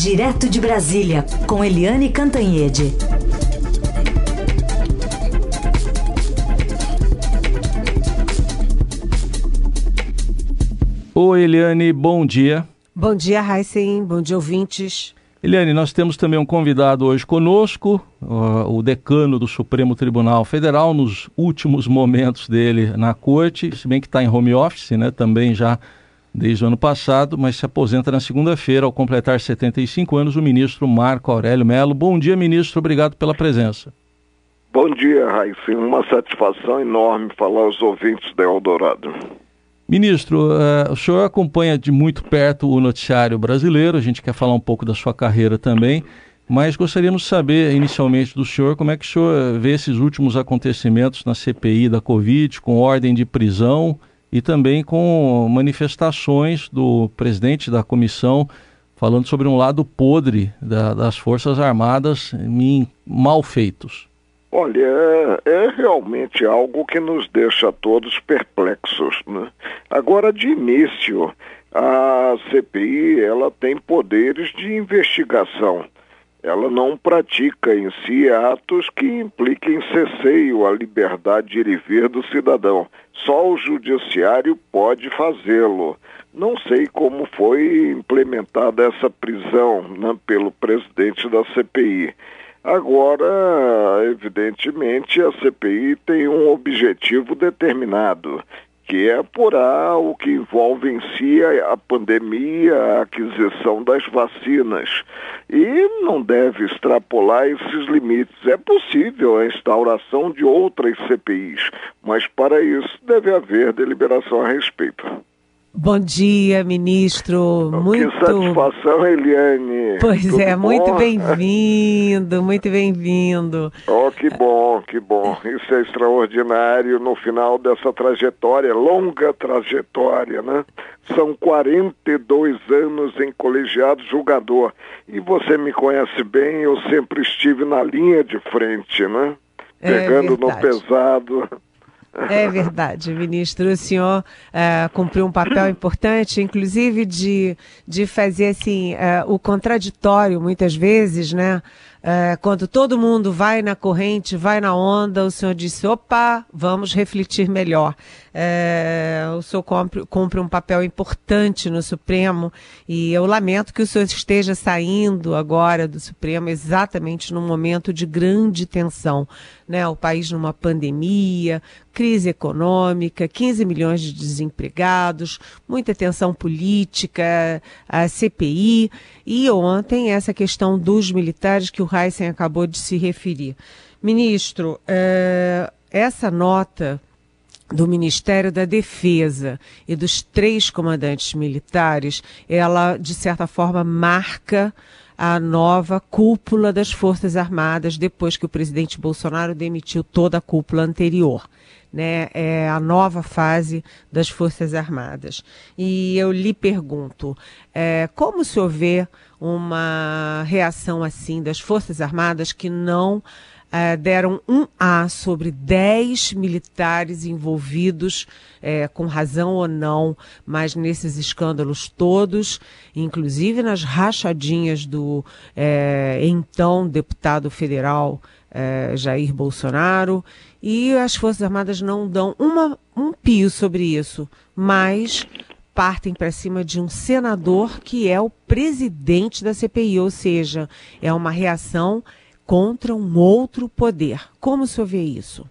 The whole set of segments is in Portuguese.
Direto de Brasília, com Eliane Cantanhede. Oi, Eliane, bom dia. Bom dia, Heisen. Bom dia, ouvintes. Eliane, nós temos também um convidado hoje conosco, o decano do Supremo Tribunal Federal, nos últimos momentos dele na corte, se bem que está em home office, né, também já desde o ano passado, mas se aposenta na segunda-feira ao completar 75 anos, o ministro Marco Aurélio Melo. Bom dia, ministro, obrigado pela presença. Bom dia, Raíssa. Uma satisfação enorme falar aos ouvintes da Eldorado. Ministro, uh, o senhor acompanha de muito perto o noticiário brasileiro, a gente quer falar um pouco da sua carreira também, mas gostaríamos de saber inicialmente do senhor como é que o senhor vê esses últimos acontecimentos na CPI da Covid, com ordem de prisão e também com manifestações do presidente da comissão falando sobre um lado podre da, das Forças Armadas mal feitos. Olha, é, é, realmente algo que nos deixa todos perplexos. Né? Agora, de início, a CPI ela tem poderes de investigação. Ela não pratica em si atos que impliquem cesseio à liberdade de ir e vir do cidadão. Só o judiciário pode fazê-lo. Não sei como foi implementada essa prisão né, pelo presidente da CPI. Agora, evidentemente, a CPI tem um objetivo determinado, que é apurar o que envolve em si a, pandemia, a aquisição das vacinas. E não deve extrapolar esses limites. É possível a instauração de outras CPIs, mas para isso deve haver deliberação a respeito. Bom dia, ministro. Muito... Que satisfação, Eliane. Pois Tudo é, bom? muito bem-vindo, muito bem-vindo. Oh, que bom, que bom. Isso é extraordinário no final dessa trajetória, longa trajetória, né? São 42 anos em colegiado julgador. E você me conhece bem, eu sempre estive na linha de frente, né? É Pegando no verdade. pesado. É verdade, ministro. O senhor uh, cumpriu um papel importante, inclusive de, de fazer assim uh, o contraditório, muitas vezes, né? Uh, quando todo mundo vai na corrente, vai na onda, o senhor disse: opa, vamos refletir melhor. o senhor cumpre, cumpre, um papel importante no Supremo e eu lamento que o senhor esteja saindo agora do Supremo exatamente num momento de grande tensão. Né? O país numa pandemia, crise econômica, 15 milhões de desempregados, muita tensão política, a CPI e ontem essa questão dos militares que o Heisen acabou de se referir. Ministro, eh, essa nota do Ministério da Defesa e dos três comandantes militares, ela, de certa forma, marca a nova cúpula das Forças Armadas depois que o presidente Bolsonaro demitiu toda a cúpula anterior. Né, é a nova fase das Forças Armadas. E eu lhe pergunto, é, como senhor vê uma reação assim das Forças Armadas que não é, deram um A sobre 10 militares envolvidos, é, com razão ou não, mas nesses escândalos todos, inclusive nas rachadinhas do é, então deputado federal Jair Bolsonaro, e as Forças Armadas não dão uma, um pio sobre isso, mas partem para cima de um senador que é o presidente da CPI, ou seja, é uma reação contra um outro poder. Como o senhor vê isso?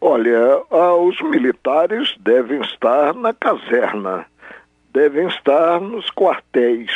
Olha, os militares devem estar na caserna, devem estar nos quartéis.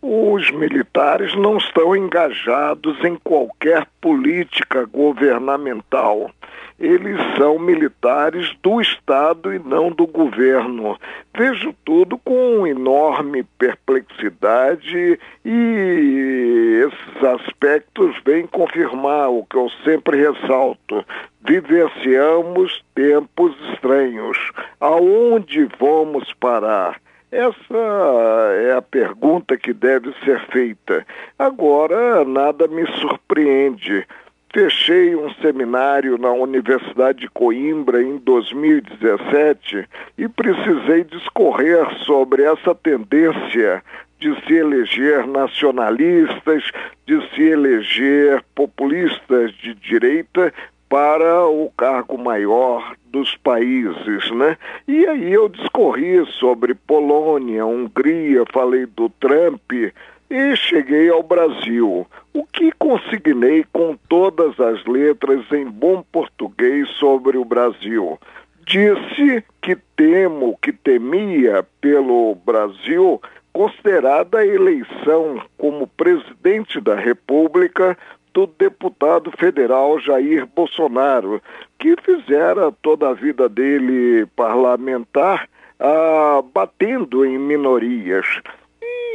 Os militares não estão engajados em qualquer política governamental. Eles são militares do Estado e não do governo. Vejo tudo com enorme perplexidade e esses aspectos vêm confirmar o que eu sempre ressalto. Vivenciamos tempos estranhos. Aonde vamos parar? Essa é a pergunta que deve ser feita. Agora, nada me surpreende. Fechei um seminário na Universidade de Coimbra em 2017 e precisei discorrer sobre essa tendência de se eleger nacionalistas, de se eleger populistas de direita para o cargo maior dos países, né? E aí eu discorri sobre Polônia, Hungria, falei do Trump e cheguei ao Brasil. O que consignei com todas as letras em bom português sobre o Brasil? Disse que temo, que temia pelo Brasil, considerada a eleição como presidente da República do deputado federal Jair Bolsonaro, que fizera toda a vida dele parlamentar ah, batendo em minorias.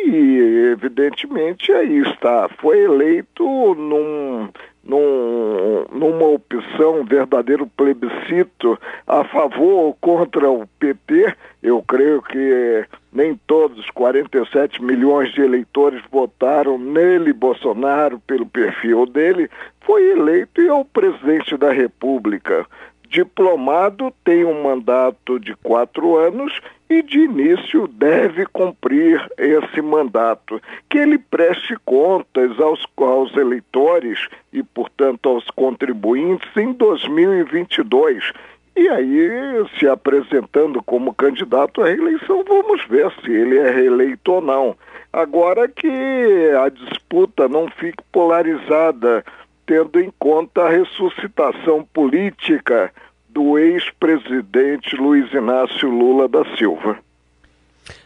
E, evidentemente, aí está. Foi eleito num, num, numa opção, um verdadeiro plebiscito a favor ou contra o PT. Eu creio que nem todos, 47 milhões de eleitores votaram nele, Bolsonaro, pelo perfil dele. Foi eleito e é o presidente da República diplomado tem um mandato de quatro anos e de início deve cumprir esse mandato, que ele preste contas aos, aos eleitores e, portanto, aos contribuintes em 2022. E aí, se apresentando como candidato à reeleição, vamos ver se ele é reeleito ou não. Agora que a disputa não fique polarizada tendo em conta a ressuscitação política do ex-presidente Luiz Inácio Lula da Silva.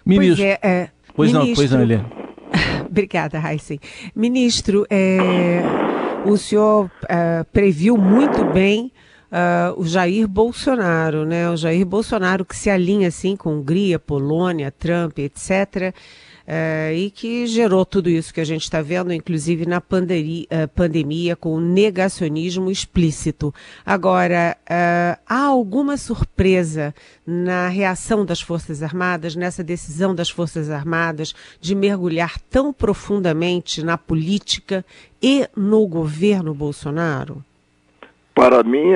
Ministro. Pois, é, é, pois ministro... não, pois não, Helena. Obrigada, Raíssen. Ministro, é, o senhor é, previu muito bem uh, o Jair Bolsonaro, né? O Jair Bolsonaro que se alinha assim com Hungria, Polônia, Trump, etc uh, e que gerou tudo isso que a gente está vendo, inclusive na pandemia, uh, pandemia, com o negacionismo explícito. Agora, uh, há alguma surpresa na reação das Forças Armadas, nessa decisão das Forças Armadas de mergulhar tão profundamente na política e no governo Bolsonaro? Para mim,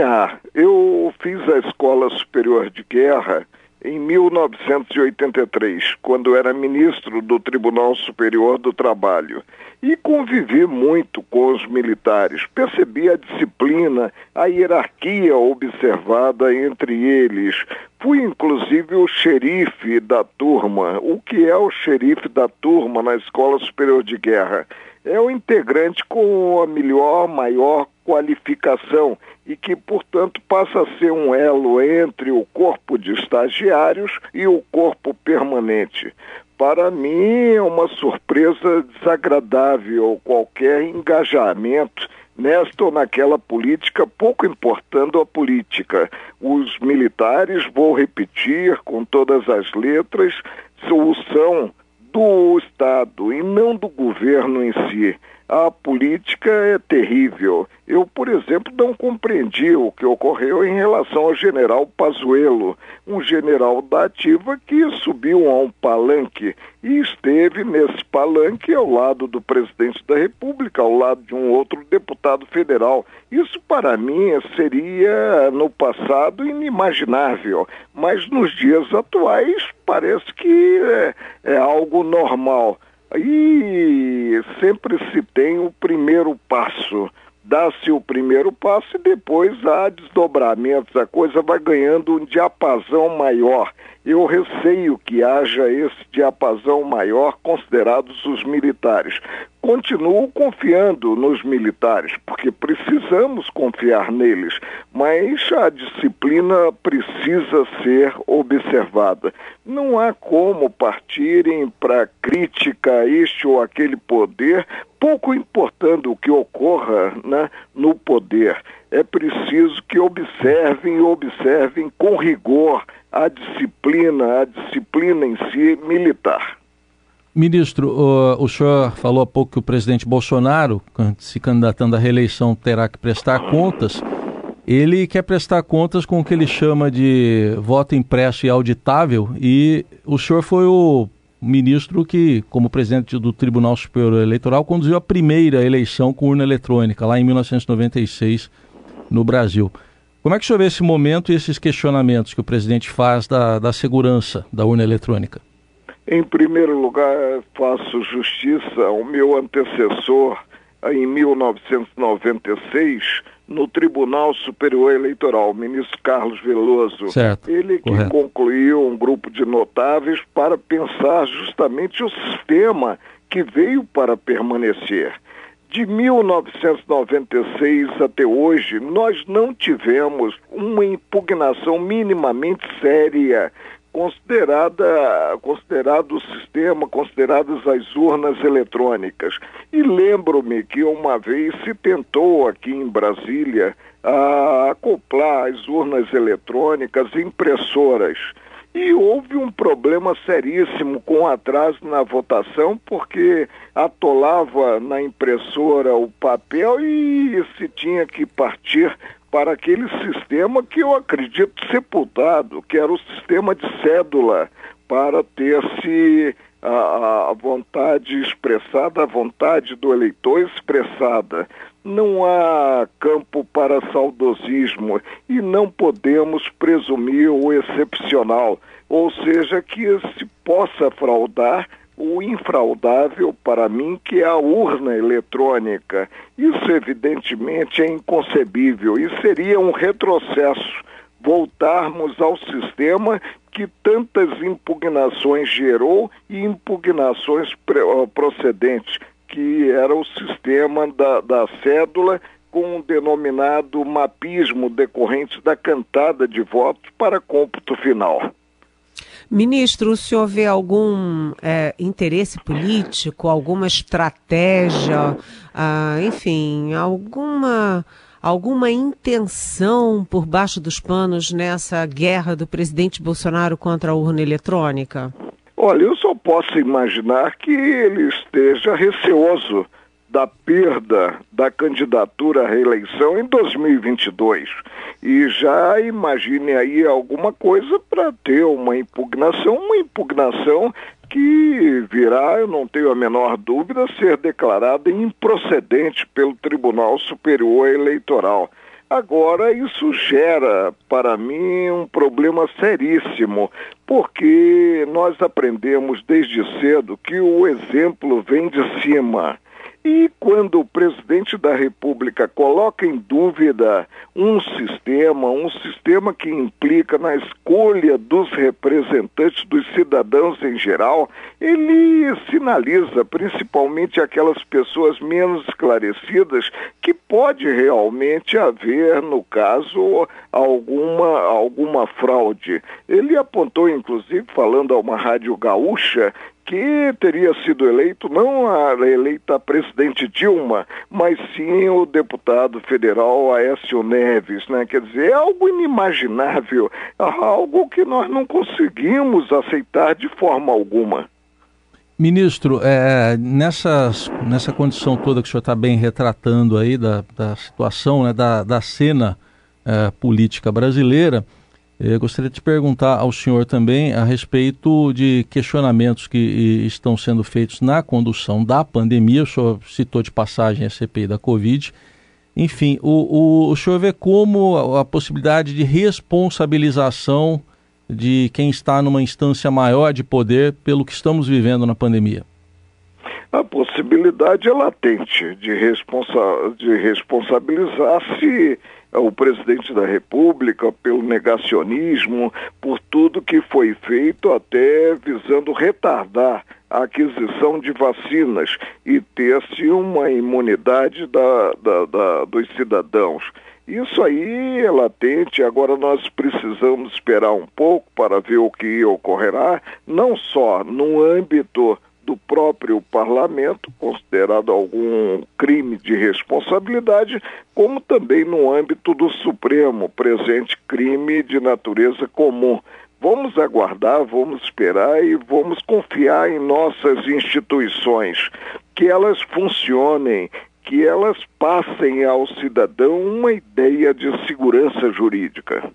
eu fiz a Escola Superior de Guerra em 1983, quando era ministro do Tribunal Superior do Trabalho, e convivi muito com os militares. Percebi a disciplina, a hierarquia observada entre eles. Fui inclusive o xerife da turma. O que é o xerife da turma na Escola Superior de Guerra? É o integrante com a melhor, maior qualificação e que, portanto, passa a ser um elo entre o corpo de estagiários e o corpo permanente. Para mim, é uma surpresa desagradável qualquer engajamento nesta ou naquela política, pouco importando a política. Os militares, vou repetir com todas as letras, são do Estado e não do governo em si a política é terrível. Eu, por exemplo, não compreendi o que ocorreu em relação ao general Pazuello, um general da ativa que subiu a um palanque e esteve nesse palanque ao lado do presidente da República, ao lado de um outro deputado federal. Isso, para mim, seria no passado inimaginável, mas nos dias atuais parece que é, é algo normal. E sempre se tem o primeiro passo. Dá-se o primeiro passo e depois há desdobramentos, a coisa vai ganhando um diapasão maior. Eu receio que haja esse diapasão maior considerados os militares. Continuo confiando nos militares, porque precisamos confiar neles, mas a disciplina precisa ser observada. Não há como partirem para crítica a este ou aquele poder, pouco importando o que ocorra né, no poder. É preciso que observem e observem com rigor a disciplina, a disciplina em si militar. Ministro, o, o senhor falou há pouco que o presidente Bolsonaro, se candidatando à reeleição, terá que prestar contas. Ele quer prestar contas com o que ele chama de voto impresso e auditável, e o senhor foi o ministro que, como presidente do Tribunal Superior Eleitoral, conduziu a primeira eleição com urna eletrônica, lá em 1996, no Brasil. Como é que o senhor vê esse momento e esses questionamentos que o presidente faz da, da segurança da urna eletrônica? Em primeiro lugar, faço justiça ao meu antecessor em 1996 no Tribunal Superior Eleitoral, o ministro Carlos Veloso. Certo. Ele que Correto. concluiu um grupo de notáveis para pensar justamente o sistema que veio para permanecer. De 1996 até hoje, nós não tivemos uma impugnação minimamente séria considerada considerado o sistema, consideradas as urnas eletrônicas. E lembro-me que uma vez se tentou aqui em Brasília a acoplar as urnas eletrônicas impressoras. E houve um problema seríssimo com atraso na votação, porque atolava na impressora o papel e se tinha que partir para aquele sistema que eu acredito sepultado, que era o sistema de cédula, para ter-se a, a vontade expressada, a vontade do eleitor expressada. Não há campo para saudosismo e não podemos presumir o excepcional, ou seja, que se possa fraudar o infraudável para mim, que é a urna eletrônica. Isso, evidentemente, é inconcebível e seria um retrocesso voltarmos ao sistema que tantas impugnações gerou e impugnações procedentes, que era o sistema da, da cédula com o denominado mapismo decorrente da cantada de votos para cômputo final. Ministro, o senhor vê algum é, interesse político, alguma estratégia, ah, enfim, alguma, alguma intenção por baixo dos panos nessa guerra do presidente Bolsonaro contra a urna eletrônica? Olha, eu só posso imaginar que ele esteja receoso da perda da candidatura à reeleição em 2022. E já imagine aí alguma coisa para ter uma impugnação, uma impugnação que virá, eu não tenho a menor dúvida, ser declarada improcedente pelo Tribunal Superior Eleitoral. Agora, isso gera, para mim, um problema seríssimo, porque nós aprendemos desde cedo que o exemplo vem de cima. E quando o presidente da República coloca em dúvida um sistema, um sistema que implica na escolha dos representantes dos cidadãos em geral, ele sinaliza principalmente aquelas pessoas menos esclarecidas que pode realmente haver, no caso, alguma, alguma fraude. Ele apontou, inclusive, falando a uma rádio gaúcha, que teria sido eleito não a eleita presidente Dilma, mas sim o deputado federal Aécio Neves, né? Quer dizer, é algo inimaginável, algo que nós não conseguimos aceitar de forma alguma. Ministro, é, nessas, nessa condição toda que o senhor está bem retratando aí da, da situação, né, da, da cena é, política brasileira, eu gostaria de perguntar ao senhor também a respeito de questionamentos que estão sendo feitos na condução da pandemia. O senhor citou de passagem a CPI da Covid. Enfim, o, o, o senhor vê como a, a possibilidade de responsabilização de quem está numa instância maior de poder pelo que estamos vivendo na pandemia? A possibilidade é latente de, responsa de responsabilizar-se o presidente da República pelo negacionismo, por tudo que foi feito até visando retardar a aquisição de vacinas e ter-se uma imunidade da, da, da, dos cidadãos. Isso aí é latente, agora nós precisamos esperar um pouco para ver o que ocorrerá, não só no âmbito do próprio parlamento, considerado algum crime de responsabilidade, como também no âmbito do Supremo, presente crime de natureza comum. Vamos aguardar, vamos esperar e vamos confiar em nossas instituições, que elas funcionem, que elas passem ao cidadão uma ideia de segurança jurídica.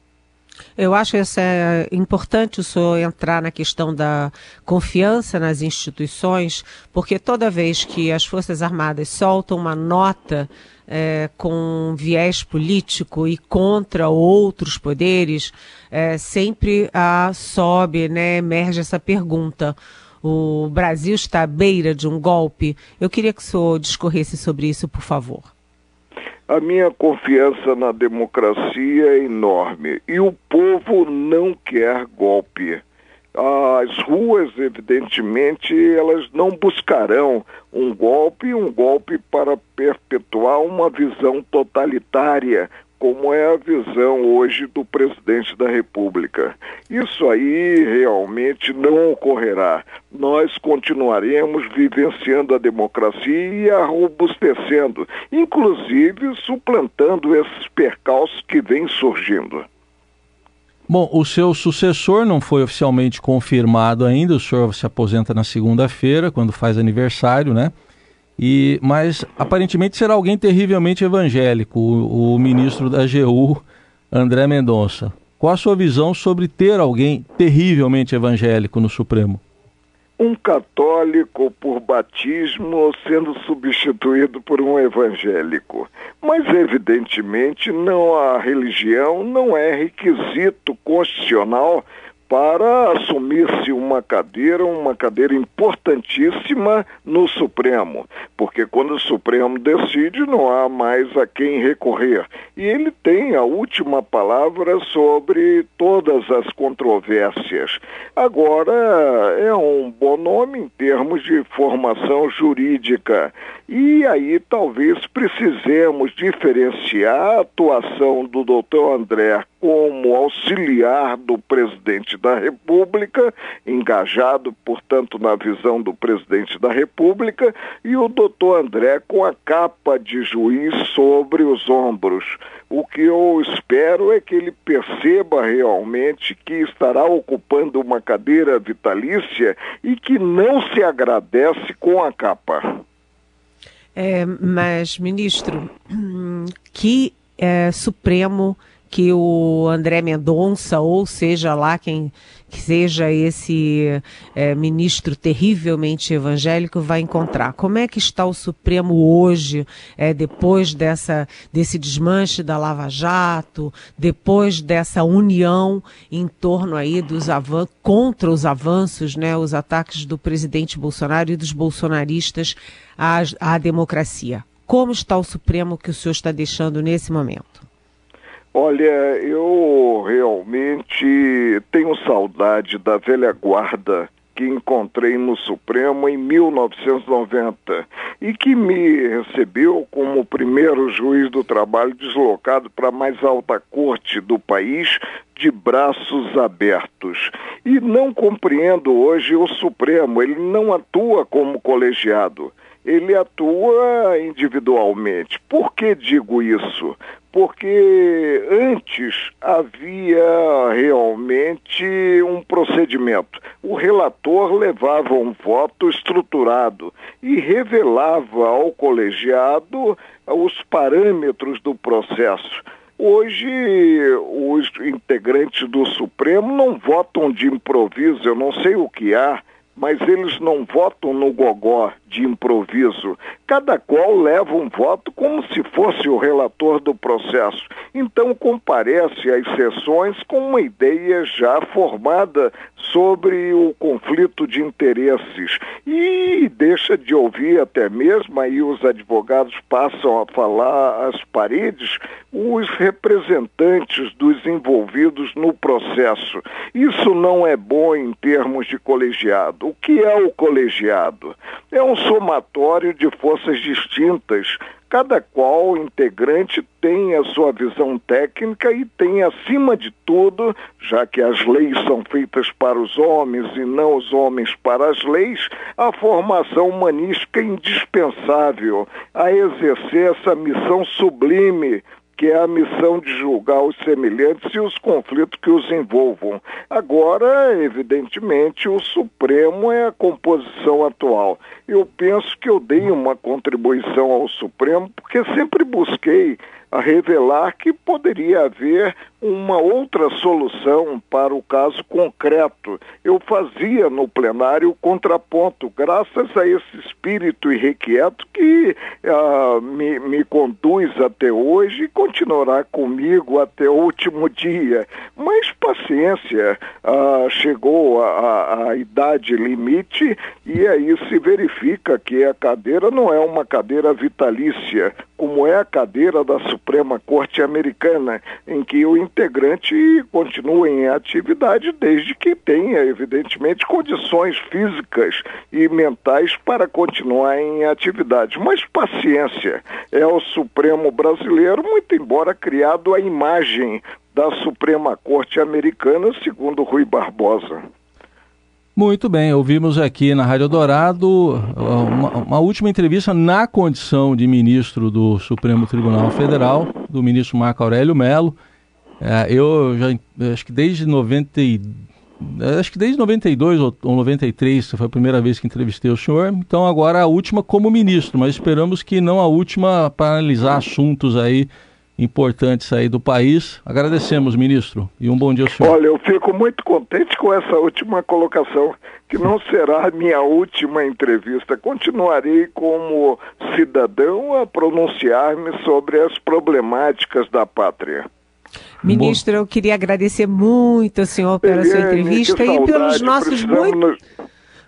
Eu acho que é importante o senhor entrar na questão da confiança nas instituições, porque toda vez que as Forças Armadas soltam uma nota é, com viés político e contra outros poderes, é, sempre a sobe, né, emerge essa pergunta. o Brasil está à beira de um golpe. Eu queria que o senhor discorresse sobre isso, por favor. A minha confiança na democracia é enorme e o povo não quer golpe. As ruas, evidentemente, elas não buscarão um golpe, um golpe para perpetuar uma visão totalitária, como é a visão hoje do presidente da República. Isso aí realmente não ocorrerá. Nós continuaremos vivenciando a democracia e a robustecendo, inclusive suplantando esses percalços que vêm surgindo. Bom, o seu sucessor não foi oficialmente confirmado ainda, o senhor se aposenta na segunda-feira, quando faz aniversário, né? E, mas aparentemente será alguém terrivelmente evangélico, o, o ministro da AGU, André Mendonça. Qual a sua visão sobre ter alguém terrivelmente evangélico no Supremo? Um católico por batismo sendo substituído por um evangélico. Mas, evidentemente, não a religião não é requisito constitucional para assumir-se uma cadeira, uma cadeira importantíssima no Supremo, porque quando o Supremo decide, não há mais a quem recorrer. E ele tem a última palavra sobre todas as controvérsias. Agora, é um bom nome em termos de formação jurídica. E aí talvez precisemos diferenciar a atuação do doutor André como auxiliar do presidente da República, engajado, portanto, na visão do presidente da República, e o doutor André com a capa de juiz sobre os ombros. O que eu espero é que ele perceba realmente que estará ocupando uma cadeira vitalícia e que não se agradece com a capa. É, mas, ministro, que é, Supremo que o André Mendonça, ou seja lá quem que seja esse é, ministro terrivelmente evangélico, vai encontrar. Como é que está o Supremo hoje, é, depois dessa, desse desmanche da Lava Jato, depois dessa união em torno aí dos avanços, contra os avanços, né, os ataques do presidente Bolsonaro e dos bolsonaristas à, à democracia? Como está o Supremo que o senhor está deixando nesse momento? Olha, eu realmente tenho saudade da velha guarda que encontrei no Supremo em 1990 e que me recebeu como primeiro juiz do trabalho deslocado para a mais alta corte do país de braços abertos. E não compreendo hoje o Supremo, ele não atua como colegiado ele atua individualmente. Por que digo isso? Porque antes havia realmente um procedimento. O relator levava um voto estruturado e revelava ao colegiado os parâmetros do processo. Hoje, os integrantes do Supremo não votam de improviso, eu não sei o que há, mas eles não votam no gogó de improviso. Cada qual leva um voto como se fosse o relator do processo. Então comparece às sessões com uma ideia já formada sobre o conflito de interesses e deixa de ouvir até mesmo aí os advogados passam a falar às paredes os representantes dos envolvidos no processo. Isso não é bom em termos de colegiado. O que é o colegiado? É um somatório de forças distintas. Cada qual integrante tem a sua visão técnica e tem, acima de tudo, já que as leis são feitas para os homens e não os homens para as leis, a formação humanística indispensável a exercer essa missão sublime que é a missão de julgar os semelhantes e os conflitos que os envolvam. Agora, evidentemente, o Supremo é a composição atual. Eu penso que eu dei uma contribuição ao Supremo porque sempre busquei a revelar que poderia haver uma outra solução para o caso concreto. Eu fazia no plenário o contraponto, graças a esse espírito irrequieto que uh, me, me conduz até hoje e continuará comigo até o último dia. Mas paciência, uh, chegou a, a, a idade limite e aí se verifica que a cadeira não é uma cadeira vitalícia, como é a cadeira da Suprema Corte Americana, em que o integrante continua em atividade desde que tenha, evidentemente, condições físicas e mentais para continuar em atividade. Mas paciência, é o Supremo brasileiro, muito embora criado a imagem da Suprema Corte Americana, segundo Rui Barbosa. Muito bem, ouvimos aqui na Rádio Dourado uma, uma, última entrevista na condição de ministro do Supremo Tribunal Federal, do ministro Marco Aurélio Melo. É, eu já acho que desde 90 acho que desde 92 ou, ou 93 foi a primeira vez que entrevistei o senhor. Então agora a última como ministro, mas esperamos que não a última para analisar assuntos aí importantes aí do país. Agradecemos, ministro, e um bom dia ao senhor. Olha, eu fico muito contente com essa última colocação, que não será a minha última entrevista. Continuarei como cidadão a pronunciar-me sobre as problemáticas da pátria. Ministro, eu queria agradecer muito ao senhor pela Eliane, sua entrevista e pelos nossos muitos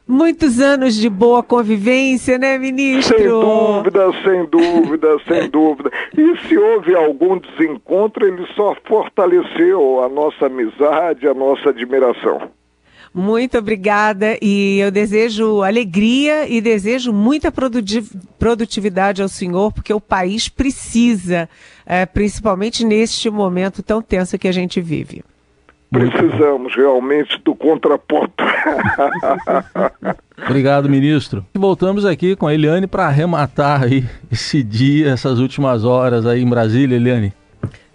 muitos anos de boa convivência, né, ministro? Sem dúvida, sem dúvida, sem dúvida. E se houve algum desencontro, ele só fortaleceu a nossa amizade, a nossa admiração. Muito obrigada e eu desejo alegria e desejo muita produtividade ao senhor, porque o país precisa, é, principalmente neste momento tão tenso que a gente vive. Precisamos realmente do contraponto. Obrigado, ministro. Voltamos aqui com a Eliane para arrematar aí esse dia, essas últimas horas aí em Brasília, Eliane.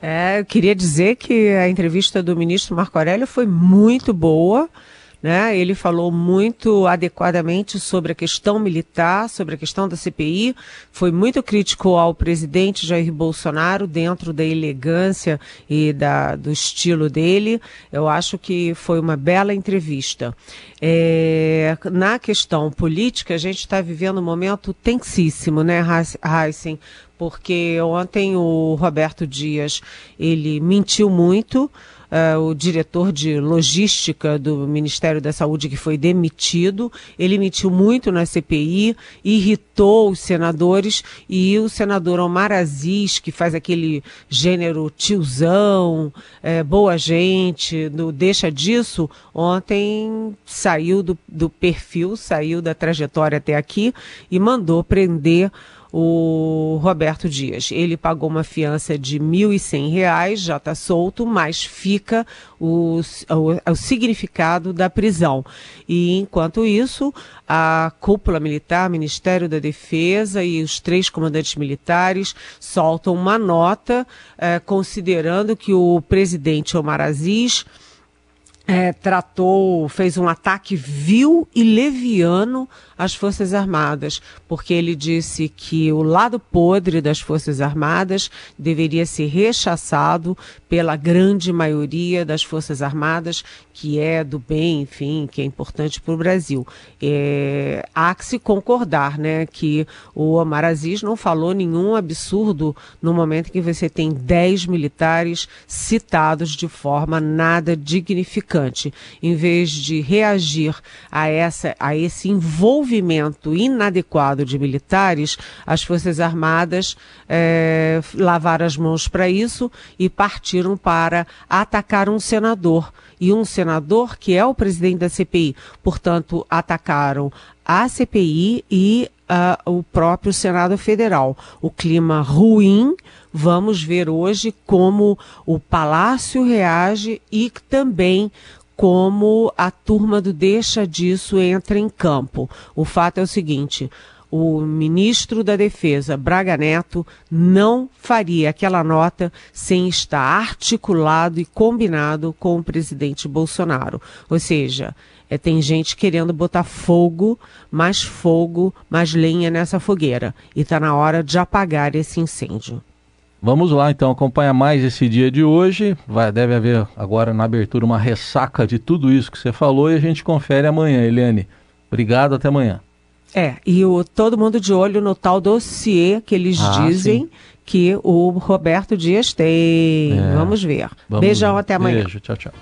É, eu queria dizer que a entrevista do ministro Marco Aurélio foi muito boa. Né? Ele falou muito adequadamente sobre a questão militar, sobre a questão da CPI, foi muito crítico ao presidente Jair Bolsonaro dentro da elegância e da, do estilo dele. Eu acho que foi uma bela entrevista. É, na questão política, a gente está vivendo um momento tensíssimo, né, Heisen? Porque ontem o Roberto Dias, ele mentiu muito, uh, o diretor de logística do Ministério da Saúde, que foi demitido. Ele emitiu muito na CPI, irritou os senadores e o senador Omar Aziz, que faz aquele gênero tiozão, é, boa gente, deixa disso, ontem saiu do, do perfil, saiu da trajetória até aqui e mandou prender o Roberto Dias. Ele pagou uma fiança de R$ 1.100, já está solto, mas fica o, o, o, significado da prisão. E, enquanto isso, a cúpula militar, Ministério da Defesa e os três comandantes militares soltam uma nota eh, considerando que o presidente Omar Aziz é, tratou, fez um ataque vil e leviano às Forças Armadas, porque ele disse que o lado podre das Forças Armadas deveria ser rechaçado pela grande maioria das Forças Armadas, que é do bem, enfim, que é importante para o Brasil. É, há que se concordar, né, que o Omar Aziz não falou nenhum absurdo no momento que você tem 10 militares citados de forma nada em vez de reagir a, essa, a esse envolvimento inadequado de militares, as Forças Armadas é, lavaram as mãos para isso e partiram para atacar um senador. E um senador que é o presidente da CPI. Portanto, atacaram a CPI e uh, o próprio Senado Federal. O clima ruim, vamos ver hoje como o Palácio reage e também como a turma do deixa disso entra em campo. O fato é o seguinte: o ministro da Defesa, Braga Neto, não faria aquela nota sem estar articulado e combinado com o presidente Bolsonaro. Ou seja, é, tem gente querendo botar fogo, mais fogo, mais lenha nessa fogueira. E está na hora de apagar esse incêndio. Vamos lá então acompanhar mais esse dia de hoje. Vai, deve haver agora na abertura uma ressaca de tudo isso que você falou e a gente confere amanhã, Eliane. Obrigado, até amanhã. É, e o, todo mundo de olho no tal dossiê que eles ah, dizem sim. que o Roberto Dias tem. É. Vamos ver. Vamos Beijão, ver. até amanhã. Beijo, tchau, tchau.